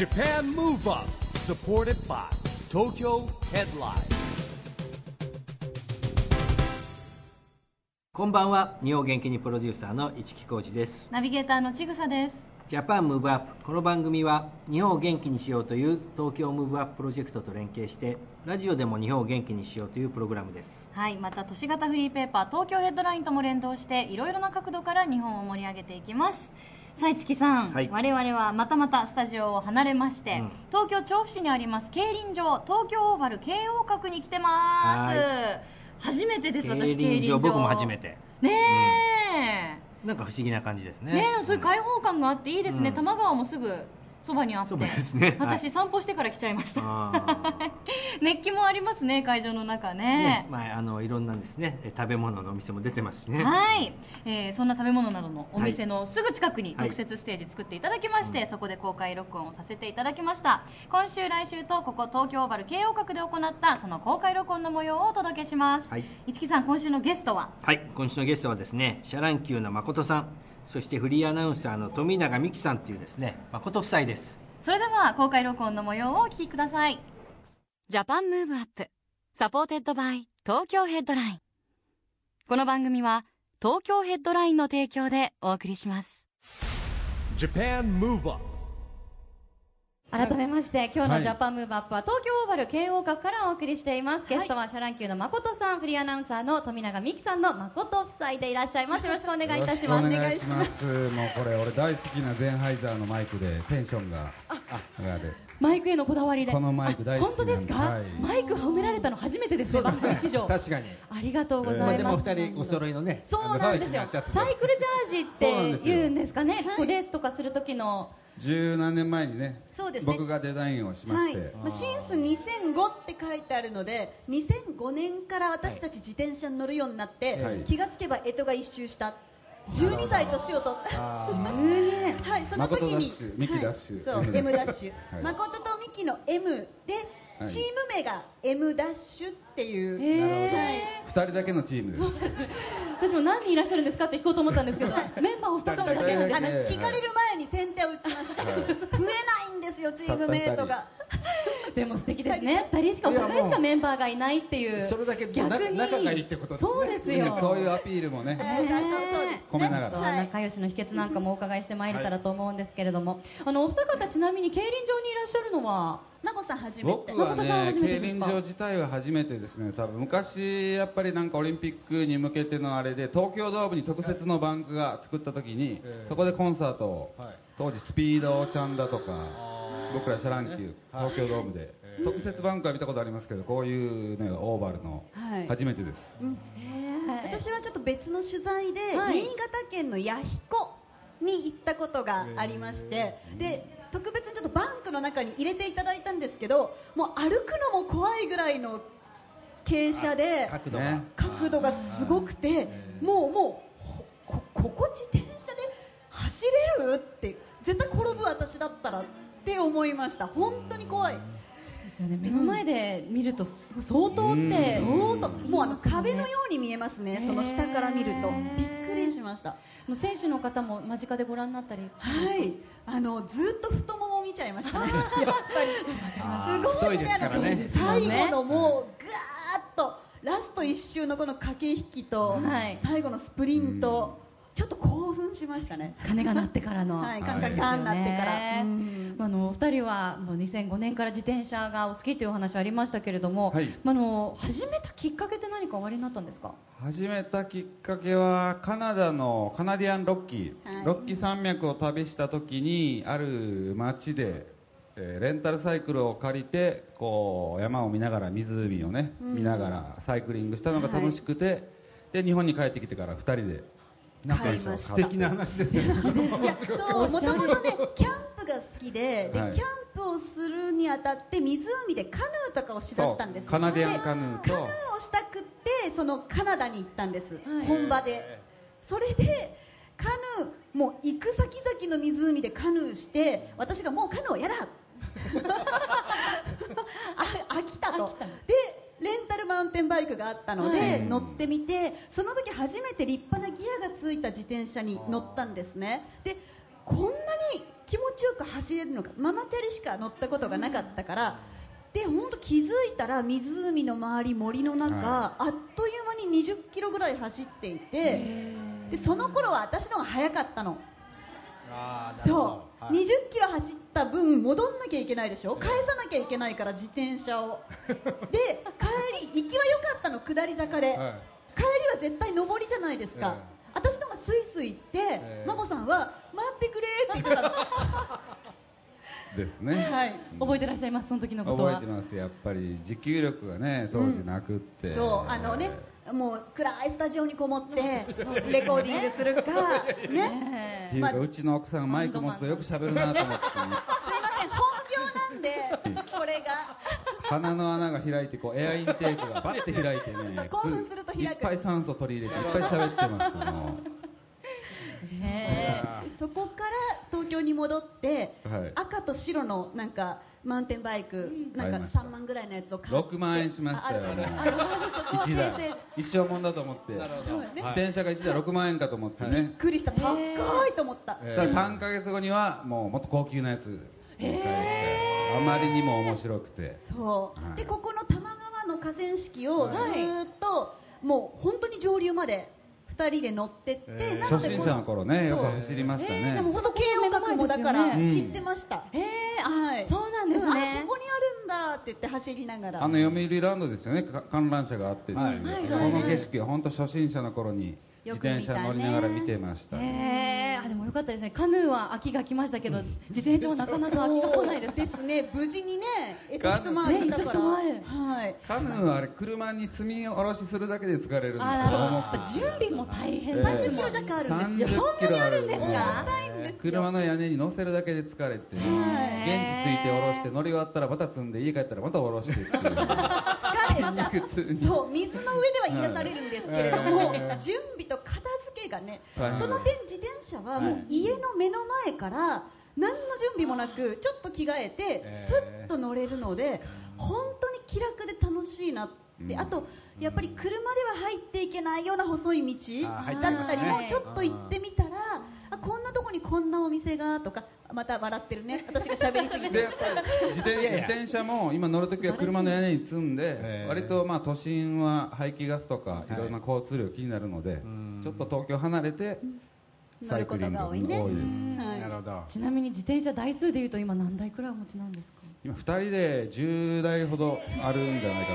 Japan Move Up supported by Tokyo Headline. こんばんは。日本元気にプロデューサーの一木広治です。ナビゲーターのちぐさです。ジャパンムーブアップこの番組は日本を元気にしようという東京ムーブアッププロジェクトと連携してラジオでも日本を元気にしようというプログラムです。はいまた都市型フリーペーパー東京ヘッドラインとも連動していろいろな角度から日本を盛り上げていきますさあ市木さん、はい。我々はまたまたスタジオを離れまして、うん。東京調布市にあります競輪場東京オーバル京王閣に来てます。は初めてです私競輪場僕も初めて。ねえ、なんか不思議な感じですね。ねえそういう開放感があっていいですね、うん。多摩川もすぐそばにあって。ね。はい。私散歩してから来ちゃいました。熱気もありますね会場の中ね。ねまあ、あのいろんなですね。え食べ物のお店も出てますしね。はい、えーそんな食べ物などのお店のすぐ近くに特設ステージ作っていただきまして、そこで公開録音をさせていただきました。今週来週とここ東京オーバル京王閣で行ったその公開録音の模様をお届けします、はい。一木さん今週のゲストは？はい。今週のゲストはですねシャ乱Qのまことさんそしてフリーアナウンサーの富永美樹さんというですねまこと夫妻です。それでは公開録音の模様をお聞きください。ジャパンムーブアップ。supported by 東京ヘッドライン。この番組は東京ヘッドラインの提供でお送りします。Japan Move Up 改めまして今日はいのジャパンムーブアップは東京オーバル京王閣からお送りしています、ゲストはシャ乱Qのまことさんフリーアナウンサーの富永美樹さんのまこと夫妻でいらっしゃいます。よろしくお願いいたします。よろしくお願いします。もうこれ俺大好きなゼンハイザーのマイクでテンションが上がる。マイクへのこだわりで。このマイク大好きあ本当ですか、はい。マイクはめられたの初めてですねバスケ史上。確かに。ありがとうございまあ、ます、でも二人お揃いのねそうなんですよ。サイクルジャージって。言うんですかね？はい。こうレースとかする時の十何年前にね、そうですね。僕がデザインをしまはい。して、まあ、シンス2005って書いてあるので2005年から私たち自転車に乗るようになって、はい。気がつけば干支が一周した。12歳年を取った。はいその時に。誠ダッシュミキダッシュ。はい、そう M ダッシュ。はい。誠とミキの M で、はい。チーム名が M ダッシュっていう、へ二人だけのチームです。私も何人いらっしゃるんですかって聞こうと思ったんですけどメンバーを2つだけあの二人だけ。聞かれる前に先手を打ちました、はい。増えないんですよチームメイトが でも素敵ですね。2人。しかお互いしかメンバーがいないっていう。それだけ逆に。仲仲がいいってことですね。そうですよ。そういうアピールもね、込めながら。はい。仲良しの秘訣なんかもお伺いしてまいれたらと思うんですけれども、あのお二方ちなみに競輪場にいらっしゃるのは？マコさん初めて。僕はね初めて競輪場自体は初めてですね。多分昔やっぱりなんかオリンピックに向けてのあれで東京ドームに特設のバンクが作った時に、そこでコンサートを、当時スピードちゃんだとか僕らシャ乱Q 東京ドームで、特設バンクは見たことありますけどこういうねオーバルのはい。初めてです、私はちょっと別の取材で、はい。新潟県の弥彦に行ったことがありまして、で特別にちょっとバンクの中に入れていただいたんですけどもう歩くのも怖いぐらいの傾斜で角度が、ね。角度がすごくてもうもうここ自転車で走れるって絶対転ぶ私だったらって思いました。本当に怖い。ですよね。目の前で見るとすごい相当って相当。もうあの壁のように見えますね。その下から見ると。びっくりしました。もう選手の方も間近でご覧になったりはい、あのずっと太もも見ちゃいましたね。やっぱり。すごい太いですからね。最後のもうぐーっとラスト一周のこの駆け引きと、はい。最後のスプリント、ちょっと興奮しましたね。鐘が鳴ってからの、はい、カンカンカンなってから。ね。うん。まあ、あのお二人はもう2005年から自転車がお好きというお話ありましたけれども、はい。まあ、あの始めたきっかけって何かおありになったんですか？始めたきっかけはカナダのカナディアンロッキー、はい。ロッキー山脈を旅した時にある町で、えーレンタルサイクルを借りてこう山を見ながら湖をね、見ながらサイクリングしたのが楽しくて、で日本に帰ってきてから2人でなんか素敵な話ですね。いやそうもともとねキャンプが好きでで、はい。キャンプをするにあたって湖でカヌーとかをしだしたんですカナディアンでカヌーと。カヌーをしたくってそのカナダに行ったんです、はい本場でそれでカヌーもう行く先々の湖でカヌーして私がもうカヌーはやだあ飽きたと飽きたでレンタルマウンテンバイクがあったので、はい。乗ってみてその時初めて立派なギアがついた自転車に乗ったんですね。でこんなに気持ちよく走れるのかママチャリしか乗ったことがなかったから、で本当気づいたら湖の周り森の中、はあっという間に20キロぐらい走っていてでその頃は私の方が早かったの。あーなるほそどう、20キロ走った分戻んなきゃいけないでしょ？返さなきゃいけないから自転車を。で帰り行きは良かったの下り坂で、はい。帰りは絶対上りじゃないですか、ええ。私のがスイスイ行って、えマモさんは待ってくれって言ってたの。ですね。はい。覚えてらっしゃいます？その時のことは。覚えてます。やっぱり持久力がね当時なくって、そう。あのねもう暗いスタジオにこもって レコーディングするかね。っていうか、まあうちの奥さんがマイク持つとよく喋るなと思って、すいません本業なんでこれが。鼻の穴が開いてこうエアインテークがバッて開いてね。興奮すると開く。いっぱい酸素取り入れていっぱい喋ってますもへそこから東京に戻って、はい。赤と白のなんかマウンテンバイク、なんか買いました。3万ぐらいのやつをう買って6万円しましたよねある。そ こは1台。一生もんだと思って。自転車が1台6万円かと思ってびっね、くりした。高いと思った、えただ3か月後にはもうもっと高級なやつ。に帰ってあまりにも面白くて。そう、はい。でここの多摩川の河川敷をずはい。ーっと、もう本当に上流まで2人で乗ってって、えー。なので初心者の頃ねよく走りましたえーじゃあもうね本当慶応学もだから知ってました、えー、あ、はい。そうなんですあねここにあるんだって言って走りながら。あの読売ランドですよね。か観覧車があって。っていう、はい。はい。その景色は本当初心者の頃に自転車乗りながら見てました、えー、あでもよかったですね。カヌーは秋が来ましたけど自転車はなかなか秋が来ないですかですね。無事にねエト一回りしたから、ねはい。カヌーはあれ車に積み下ろしするだけで疲れるんですよ。あ準備も大変。えですもん30キロ弱あるんですよ。30キロあるんですそんなにあるんですよ。車の屋根に乗せるだけで疲れて現地着いて下ろして乗り終わったらまた積んで家帰ったらまた下ろしてっていう。疲れちゃう。そう水の上では癒されるん。ですけれども、準備と片付けがね、はい。その点自転車はもう家の目の前から何の準備もなくちょっと着替えてえースッと乗れるので本当に気楽で楽しい。なって、あとやっぱり車では入ってい。けない。ような細い。道だったりもちょっと行ってみたらあこんなとこにこんなお店がとかまた笑ってるね。私が喋りすぎて。でやっぱり自転自転車も今乗るときは車の屋根に積んでえー割とまあ都心は排気ガスとかい。ろんな交通量気になるのでちょっと東京離れてサイクリング乗ることが多いね。多いです。はい。なるほど。ちなみに自転車台数でいうと今何台くらいお持ちなんですか？今2人で10台ほどあるんじゃないか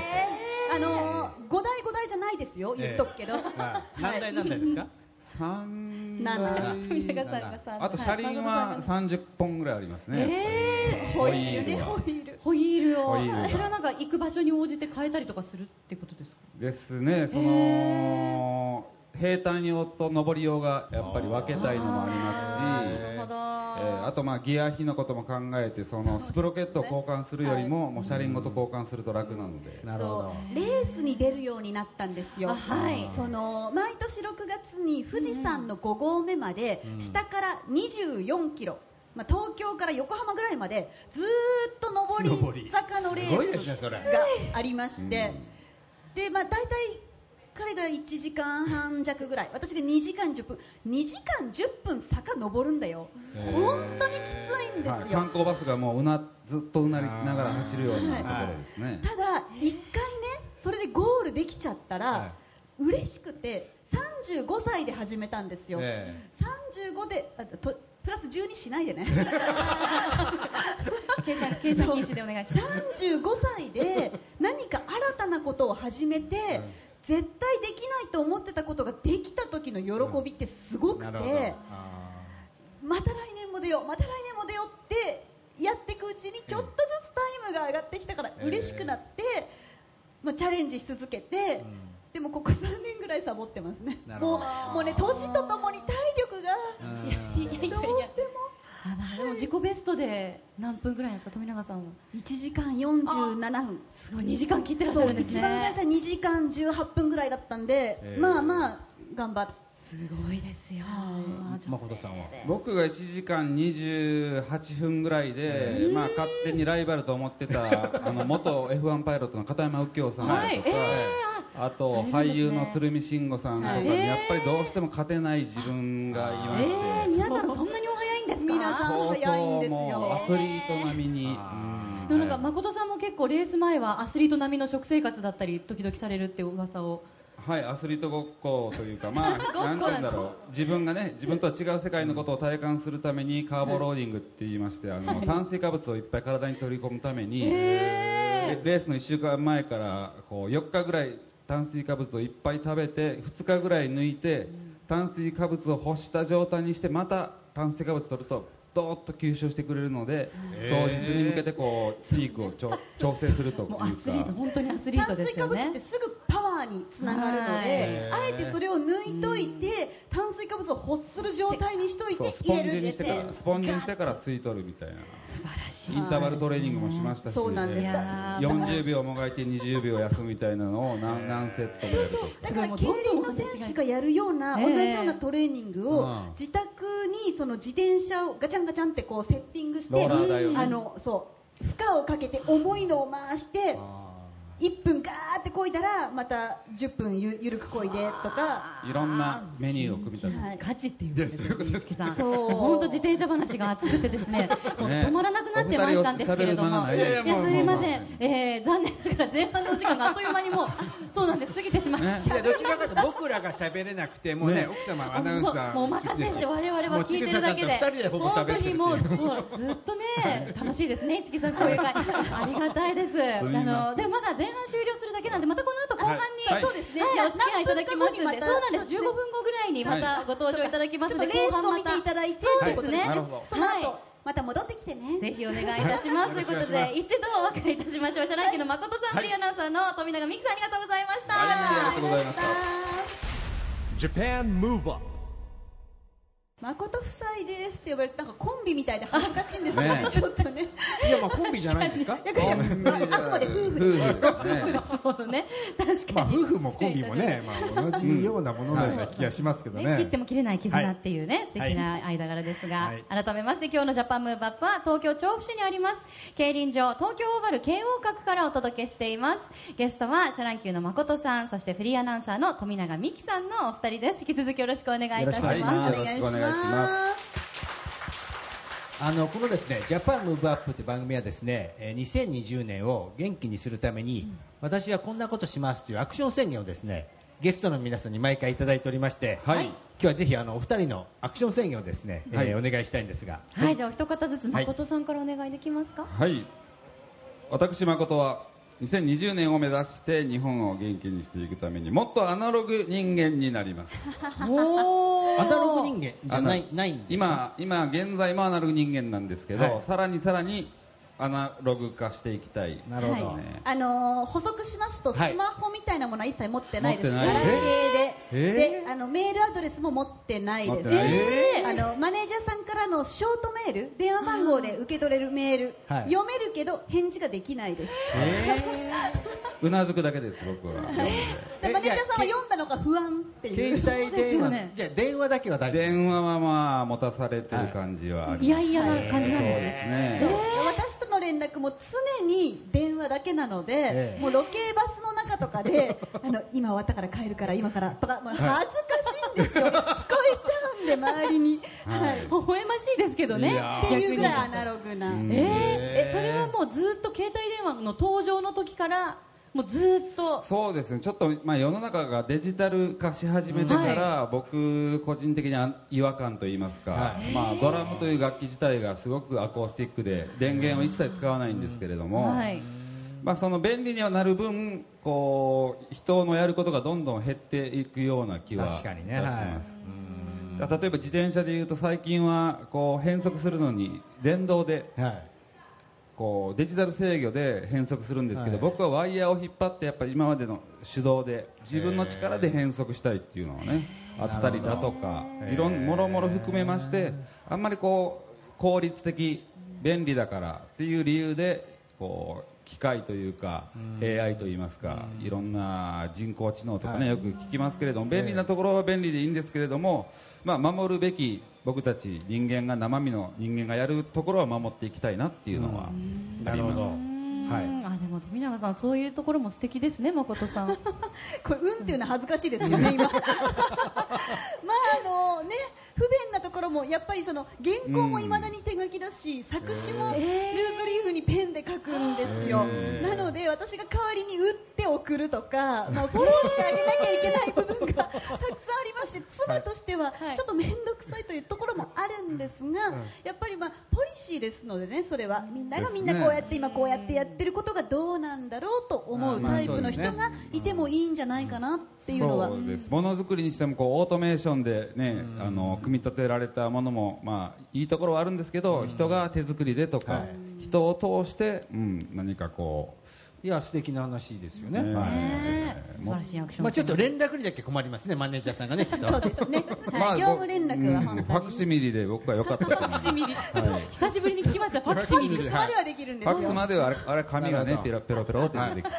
あのー、5台5台じゃないですよ。言っとくけど、はい。何台何台ですか？と3なん富永台さんがさあと車輪は30本ぐらいありますね。えホイールね。ホイールを。それはなんか行く場所に応じて変えたりとかするってことですか？平坦用と上り用がやっぱり分けたいのもありますしあとまあギア比のことも考えてそのスプロケットを交換するよりももう車輪ごと交換すると楽なので。なるほど。そうレースに出るようになったんですよ、あはい。その毎年6月に富士山の5合目まで下から24キロ、まあ、東京から横浜ぐらいまでずーっと上り坂のレースがありまして、でまあ、大体彼が1時間半弱ぐらい。私が2時間10分2時間10分坂登るんだよ。本当にきついんですよ、はい、観光バスがもううなずっとうなりながら走るようなところですね。ただ一回ねそれでゴールできちゃったら、は嬉しくて35歳で始めたんですよ、え35であとプラス12しないでね。計算計算禁止でお願いします。35歳で何か新たなことを始めて、絶対できないと思ってたことができた時の喜びってすごくて、なるほど。あまた来年も出ようまた来年も出ようってやっていくうちにちょっとずつタイムが上がってきたからええ嬉しくなって、まあ、チャレンジし続けて、でもここ3年ぐらいサボってますね。もうもうね年とともに体力がーうん。いやいやいやどうしても。あでも自己ベストで何分ぐらいですか？富永さんは。1時間47分すごい2時間切ってらっしゃるんですね一番最初は2時間18分ぐらいだったんで、ええまあまあ頑張ってすごいですよ、誠さんは？僕が1時間28分ぐらいで、まあ、勝手にライバルと思ってた あの元 F1 パイロットの片山右京さんとか、はいえあと俳優の鶴見慎吾さんとかに、はいやっぱりどうしても勝てない自分がいまして、えー、皆さんそんな皆さん早いんですよ。アスリート並みに。でもなんか誠さんも結構レース前はアスリート並みの食生活だったり時々されるって噂を。はい、アスリートごっこというか、まあ、なんて言うんだろう、自分がね、自分とは違う世界のことを体感するために、カーボローディングって言いまして、あの、炭水化物をいっぱい体に取り込むために。レレースの1週間前から、こう、4日ぐらい炭水化物をいっぱい食べて、2日ぐらい抜いて。炭水化物を干した状態にして、また炭水化物取ると。どーっと吸収してくれるので、当日に向けてこうピークを調整するというか。もうアスリート本当にアスリート炭ですよ水化物っねてすぐパワーにつながるので、あえてそれを抜いといて炭水化物を欲する状態にしといてそうスポンジ入れるにしてからスポンジにしてから吸い取るみたいな。素晴らしい。インターバルトレーニングもしましたし、そうなんです。いやー40秒もがいて20秒休むみたいなのを 何何セットもやると。だから競輪の選手がやるようなええ。同じようなトレーニングをうん。自宅にその自転車をガチャンガチャンってこうセッティングしてあのそう負荷をかけて重いのを回して1分ガーってこいだらまた10分ゆゆるくこいでとか。いろんなメニューを組み立てて、はい。ガチっていうことです。よね、樹さん。そう。本当自転車話が熱くてですね、もう止まらなくなってまいったんですけれども、いやすいません、えー残念ながら前半のお時間があっという間にもうそうなんです。過ぎてしまいましいやどちらかというと僕らが喋れなくてもうねね 奥様。アナウンサーもうお任せして我々は聞いてるだけで、本当にもうそう。ずっとね楽しいですね、一木さんこういう会。ありがたいです。あのでもまだ前半終了するだけなんでまたこの後後半に、はい。そうですね。はい。お付き合いいただきますんで、そうなんです。15分後ぐらいにまたご登場いただきますので、レースを後半また。見ていただいてそうですね。その後、はい。また戻ってきてね。ぜひお願いいたします。ということで、一度お別れいたしましょう。シャ乱Qのまことさん、フリーアナウンサーの富永美樹さん、ありがとうございました。はい。ありがとうございました。Japan Move Up 誠夫妻ですって呼ばれてなんかコンビみたいで恥ずかしいんですよ。ねねちょっとね。いやまあコンビじゃないんですか？いやいやあくまで夫婦夫婦ね。そうね、確まあかに。夫婦もコンビもねまあ同じようなもののような気がしますけどね、切ってねも切れない絆っていうね、素敵な間柄ですが、改めまして今日のジャパンムーブアップは東京調布市にあります。競輪場東京オーバル慶応閣からお届けしています。ゲストはシャ乱Qのまことさんそしてフリーアナウンサーの富永美樹さんのお二人です。引き続きよろしくお願いいたします、よろしくお願いしますあのこのですね「ジャパンムーブアップという番組はですねえー2020年を元気にするために、私はこんなことしますというアクション宣言をですねゲストの皆さんに毎回いただいておりまして、はい。今日はぜひあのお二人のアクション宣言をですね、えーはい。お願いしたいんですが。はい、じゃあお一方ずつまことさんからお願いできますか、はい。私誠は2020年を目指して日本を元気にしていくためにもっとアナログ人間になります。アナログ人間じゃないないんですか今今現在もアナログ人間なんですけど、はい。さらにさらにアナログ化していきたい。なるほど、はいね。あのー補足しますと、はい。スマホみたいなものは一切持ってないです、持ってない。ガラケーで、えであのメールアドレスも持ってないです、持ってない。あのマネージャーさんからのショートメール、電話番号で受け取れるメール、はい。読めるけど返事ができないです、うなずくだけです僕は。読んで。でマネージャーさんは読んだのが不安っていう。携帯電話、じゃあ電話だけは大丈夫電話はまあ持たされてる感じはあります、いやいやな感じなんですそうですねも常に電話だけなので、ええ。もうロケバスの中とかで あの今終わったから帰るから今からとか、まあ、恥ずかしいんですよ、聞こえちゃうんで周りに、はい。はい、微笑ましいですけどね。っていうぐらいアナログな、えー、えそれはもうずっと携帯電話の登場の時からもうずっと。そうですね。ちょっと、まあ、世の中がデジタル化し始めてから、僕個人的には違和感といいますか、はい。まあ、ドラムという楽器自体がすごくアコースティックで電源を一切使わないんですけれども、はい。まあ、その便利にはなる分こう人のやることがどんどん減っていくような気は確かにね。いたしはい。ます、例えば自転車でいうと最近はこう変速するのに電動ではいこうデジタル制御で変速するんですけど、はい。僕はワイヤーを引っ張ってやっぱり今までの手動で自分の力で変速したいっていうのがねあったりだとかいろんもろもろ含めましてあんまりこう効率的便利だからっていう理由でこう機械というか AI といいますかいろんな人工知能とかねよく聞きますけれども便利なところは便利でいいんですけれどもまあ守るべき僕たち人間が生身の人間がやるところは守っていきたいなっていうのはあります。はい。うん。あでも富永さんそういうところも素敵ですね誠さん。これ、うんっていうのは恥ずかしいですよね、今。まああのね不便なとこころもやっぱりその原稿もいまだに手書きだし、作詞もルーズリーフにペンで書くんですよ、なので私が代わりに打って送るとか、まあ、フォローしてあげなきゃいけない部分がたくさんありまして妻としてはちょっと面倒くさいというところもあるんですが、やっぱりまあポリシーですのでねそれはみんながみんなこうやって今こうやってやってることがどうなんだろうと思うタイプの人がいてもいいんじゃないかなっていうのは。そうです。ものづくりにしてもこうオートメーションで、ね、あの組み立てられたものも、まあ、いいところはあるんですけど、人が手作りでとか、はい。人を通して、うん、何かこいや素敵な話ですよね、ねはい。素晴らしいアクションまあ、ちょっと連絡にだけ困りますねマネージャーさんがねきっと。そうですね、はい。まあ業務連絡は本当に。ァクシミリで僕は良かったと思います。ファクシミリ、久しぶりに聞きました。ファクシミリファックスまではできるんですよ。ファックスまではあれあれ紙がねペロペロペロって出てきて、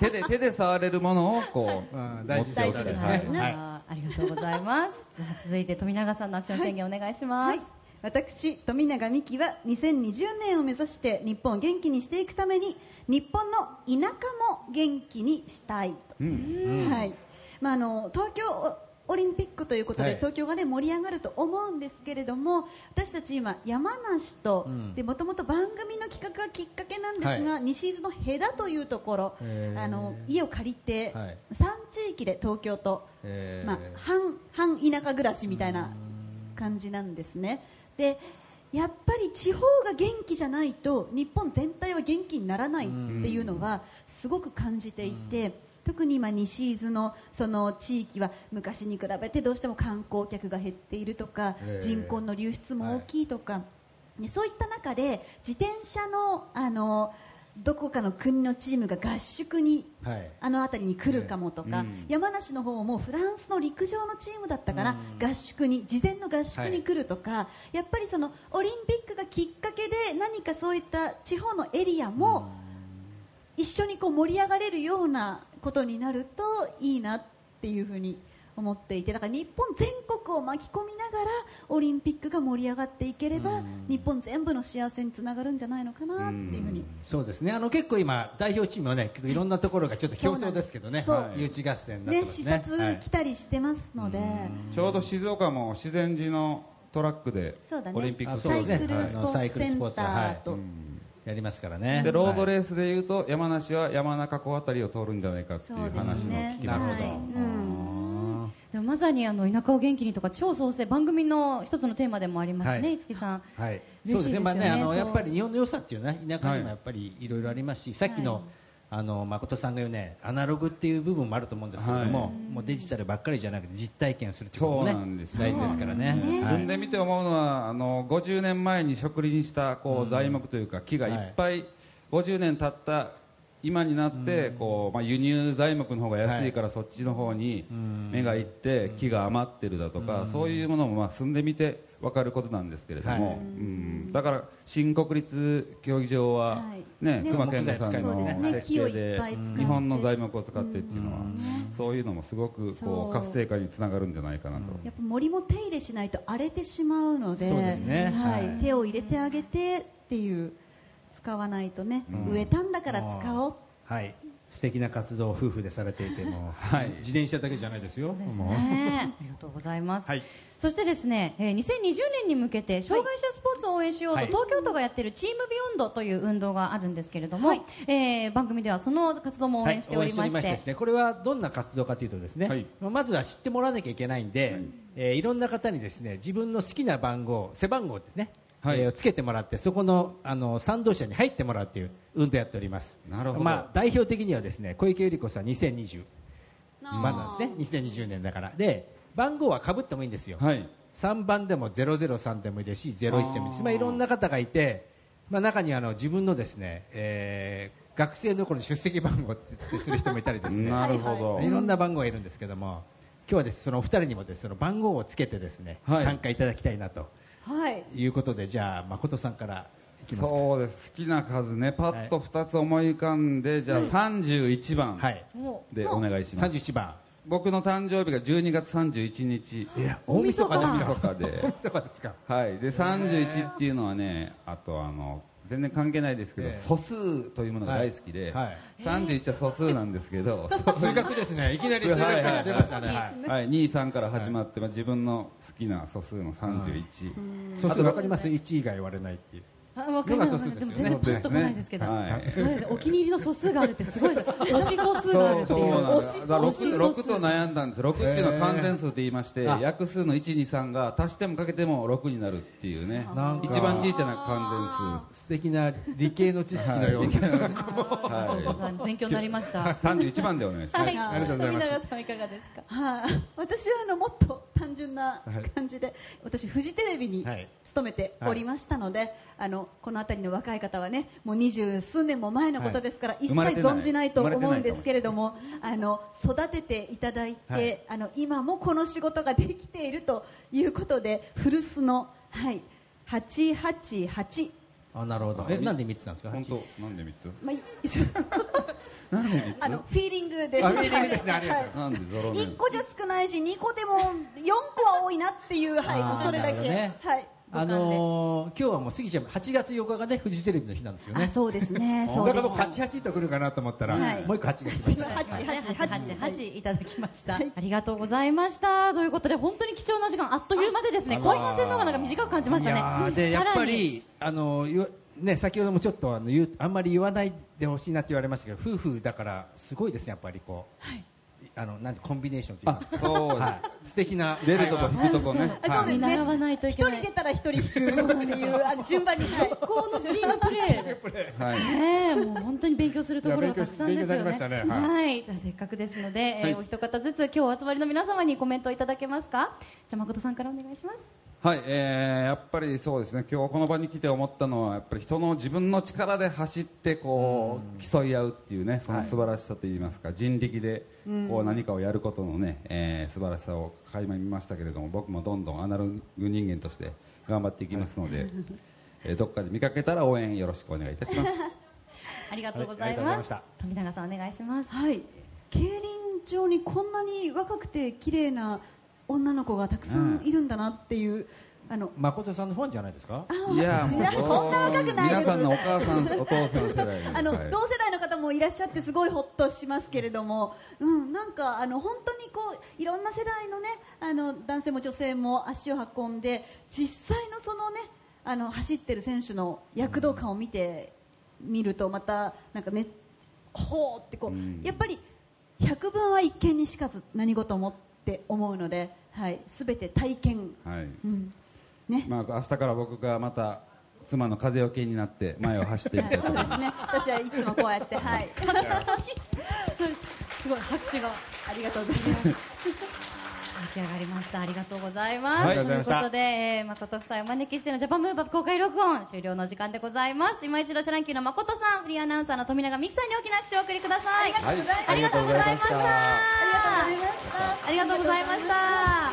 手で手で触れるものをこう、大事っておく大事ですはい。ねはい。ありがとうございます。続いて富永さんのアクション宣言お願いします、はい、私富永美樹は2020年を目指して日本を元気にしていくために日本の田舎も元気にしたいと、はい。まあ、あの東京オリンピックということで、はい。東京が、ね、盛り上がると思うんですけれども私たち今、山梨とうん。もともと番組の企画がきっかけなんですが、西伊豆の戸田というところあの家を借りて、はい。3地域で東京と、まあ、半半田舎暮らしみたいな感じなんですね。でやっぱり地方が元気じゃないと日本全体は元気にならないっていうのはすごく感じていて、特に今西伊豆のその地域は昔に比べてどうしても観光客が減っているとか人口の流出も大きいとか、ねそういった中で自転車のあのどこかの国のチームが合宿にはい。あの辺りに来るかもとか、うん。山梨の方もフランスの陸上のチームだったから、合宿に事前の合宿に来るとか、やっぱりそのオリンピックがきっかけで何かそういった地方のエリアも一緒にこう盛り上がれるようなことになるといいなっていうふうに思っていてだから日本全国を巻き込みながらオリンピックが盛り上がっていければ日本全部の幸せにつながるんじゃないのかなっていうふうに。そうですね。あの結構今代表チームはね結構いろんなところがちょっと競争ですけどね。誘致合戦になってね視ますね。察来たりしてますので。ちょうど静岡も自然寺のトラックでオリンピックそうね。サイクルスポーツセンターと、はいやりますからね。でロードーレースでいうと、山梨は山中湖あたりを通るんじゃないかっていうそうです話もね聞きました、はい。うんまさにあの田舎を元気にとか超創生番組の一つのテーマでもありますね、はい。五木さん。はい、嬉しいそうですね、まあね、あのやっぱり日本の良さっていうね、田舎にもはいやっぱりいろいろありますし、さっきの、はい。あの誠さんが言うね、アナログっていう部分もあると思うんですけれども、はいもうデジタルばっかりじゃなくて実体験するっていうこともね。そうなんですよ。大事ですからね。住はい。んでみて思うのはあの50年前に植林したこう材木というか木がいっぱい50年経った今になってこう、まあ、輸入材木の方が安いからそっちの方に目がいって木が余ってるだとかそういうものもまあ住んでみて分かることなんですけれども、だから新国立競技場は、はい。ねね熊健吾さんの設計で日本の材木を使ってっていうのはそういうのもすごくこう活性化につながるんじゃないかなと。やっぱ森も手入れしないと荒れてしまうのでそうですね。はい。はい。手を入れてあげてっていう使わないとね、植えたんだから使おう。はい、素敵な活動を夫婦でされていても、はい。自転車だけじゃないですよ。ですね。ありがとうございます、はい。そしてですね、えー2020年に向けて障害者スポーツを応援しようと、はい。東京都がやっているチームビヨンドという運動があるんですけれども、はい。えー番組ではその活動も応援しておりまして,、はい。応援しておりですね、これはどんな活動かというとですね、はい。まずは知ってもらわなきゃいけないんで、いえーいろんな方にですね自分の好きな番号背番号ですね、はい。えーをつけてもらってそこのあの賛同者に入ってもらうという運動をやっております。なるほど。まあ、代表的にはですね小池百合子さん2020なあ番なんですね。2020年だから。で番号はかぶってもいいんですよ、はい。3番でも003でもいいですし01でもいいです。まあ、いろんな方がいて、まあ、中にはあの自分のですね、えー学生の頃に出席番号ってする人もいたりですね。なるほど、いろんな番号がいるんですけども今日はですそのお二人にもですその番号をつけてですね、はい。参加いただきたいなと。はいいうことでじゃあ誠さんからいきますか。そうです。好きな数ねパッと2つ思い浮かんで、じゃあ31番はい。でお。願いします、31番。僕の誕生日が12月31日。いや大晦日です大か晦日で。大晦日ですか。はい。で31っていうのはねあとあの全然関係ないですけど、ええ。素数というものが大好きで、はい。31は素数なんですけど、数学ですね。いきなり数学から出ましたね。はい。はい、2、3から始まって、まあ、自分の好きな素数の31、そうすると分かります。1以外割れないっていう。あわかりますでも全然パッとこないですけど、はい。すごいですお気に入りの素数があるってすごいです。推し素数があるってそいう。うなんですだ。から推し 6, 素数。と悩んだんです。6っていうのは完全数って言いまして、あ約数の123が足してもかけても6になるっていうね。なんか一番小さな完素敵な理系の知識のような、勉強になりました。全数31番でお願いします、はい、ありがとうございます。富永さんいかがですか？はい、私はあのもっと単純な感じで、私フジテレビにはい勤めておりましたので、あのこの辺りの若い方はねもう二十数年も前のことですから、一切生まれてない。存じないと思うんですけれどもあの育てていただいて、はい。あの今もこの仕事ができているということで古巣の、はい、888あなるほど。えなんで3つなんですか？本当？なんで3つ？まあ、い あのフィーリングであフィーリングですね。ありがとう。ございはいなんでゾロ目？1個じゃ少ないし2個でも4個は多いなっていう、はい、もうそれだけ、ね。はい、あのー、今日はもう過ぎちゃう8月8日がねフジテレビの日なんですよね。あそうですねだそうでしたから僕88と来るかなと思ったら、はい。もう一個8が来ましたね。888 888いただきました、ありがとうございました。ということで本当に貴重な時間あっという間でですね後半戦の方がなんか短く感じましたね。いやーでやっぱりあのね先ほどもちょっとあのあんまり言わないでほしいなって言われましたけど夫婦だからすごいですねやっぱりこう、あのなんてコンビネーションと言いあますか。そう、はい、素敵な出るとこ引くとこね。あそうですね。一人出たら一人引くっていうあの順番に、はい、このチームプレー。はいねえもう本当に勉強するところがたくさんですよね。ははい、じゃあせっかくですので、えお一方ずつ今日お集まりの皆様にコメントをいただけますか？じゃあ誠さんからお願いします。はい、えーやっぱりそうですね今日この場に来て思ったのはやっぱり人の自分の力で走ってこう競い合うっていうねその素晴らしさといいますか、人力でこう何かをやることのね、えー素晴らしさを垣間見ましたけれども僕もどんどんアナログ人間として頑張っていきますので、えーどっかで見かけたら応援よろしくお願いいたします。ありがとうございま。ます富永さんお願いします。はい、競輪場にこんなに若くて綺麗な女の子がたくさんいるんだなっていう、あの誠さんのファンじゃないですか？あいやもういやこんな若くないです。皆さんのお母さんお父さん世代あの、はい同世代の方もいらっしゃってすごいほっとしますけれども、うん、なんかあの本当にこういろんな世代のねあの男性も女性も足を運んで実際のそのねあの走ってる選手の躍動感を見てみるとまたなんかねほーってこう、うん。やっぱり百聞は一見にしかず何事もって思うので、はい、すべて体験、はいうんね、まあ、明日から僕がまた妻の風よけになって前を走ってみたいとそう思いますですね。私はいつもこうやって、はい。それすごい拍手がありがとうございます。出来上がりました。ありがとうございます。はいありがとうございといましたうことで、えー、まこと夫妻をお招きしてのジャパンムーブアップ公開録音終了の時間でございます。今一度シャ乱Qのまことさん、フリーアナウンサーの富永美樹さんに大きな拍手をお送りください。はいありがとうございました。ありがとうございました。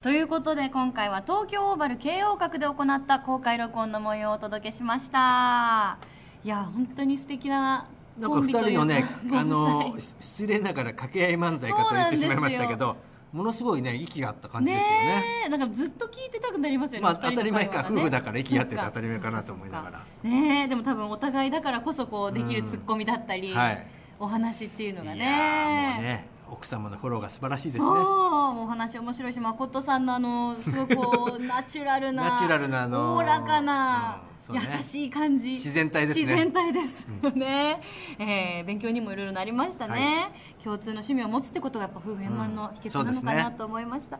ということで今回は東京オーバル慶応閣で行った公開録音の模様をお届けしました。いや本当に素敵ななんか二人のね、あのし失礼ながら掛け合い漫才かと言ってしまいましたけど、ものすごいね息があった感じですよね。なんかずっと聞いてたくなりますよね、まあ当たり前か夫婦だから息合って当たり前かなと思いながら。ねえでも多分お互いだからこそこうできるツッコミだったり、はい。お話っていうのがいやーもうねね奥様のフォローが素晴らしいですそうね。もうお話面白いし誠さんのあのすごくこう ナチュラルなナチュラルなあのーおおらかな、優うんそうね。しい感じ。自然体ですね。自然体ですよね、えー勉強にもいろいろなりましたね、共通の趣味を持つってことがやっぱ夫婦円満の秘訣なのかなと思いました、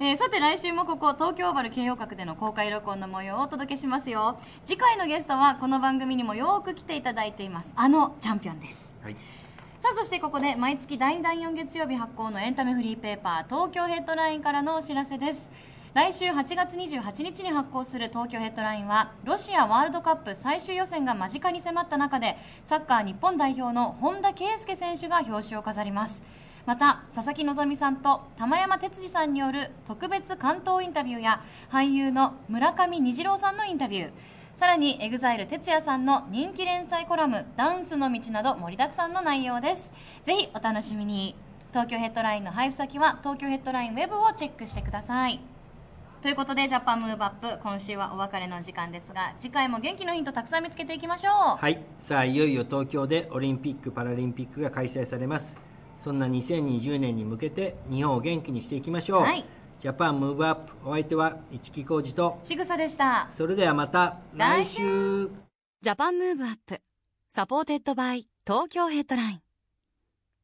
えーさて来週もここ東京バル慶応閣での公開録音の模様をお届けしますよ。次回のゲストはこの番組にもよく来ていただいています。あのチャンピオンです。はい。さあそしてここで毎月第2第4月曜日発行のエンタメフリーペーパー東京ヘッドラインからのお知らせです。来週8月28日に発行する東京ヘッドラインはロシアワールドカップ最終予選が間近に迫った中でサッカー日本代表の本田圭佑選手が表彰を飾ります。また佐々木希さんと玉山哲司さんによる特別関東インタビューや俳優の村上虹郎さんのインタビュー。さらに EXILE 哲也さんの人気連載コラム「ダンスの道」など盛りだくさんの内容です。ぜひお楽しみに。東京ヘッドラインの配布先は東京ヘッドラインウェブをチェックしてください。ということでジャパンムーブアップ今週はお別れの時間ですが次回も元気のヒントたくさん見つけていきましょう。はい。さあいよいよ東京でオリンピック・パラリンピックが開催されます。そんな2020年に向けて日本を元気にしていきましょう、はいジャパンムーブアップお相手は市木浩二と。ちぐさでした。それではまた来週。ジャパンムーブアップ supported by 東京ヘッドライン。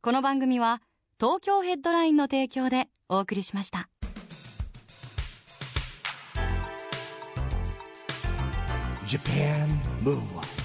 この番組は東京ヘッドラインの提供でお送りしました。Japan Move Up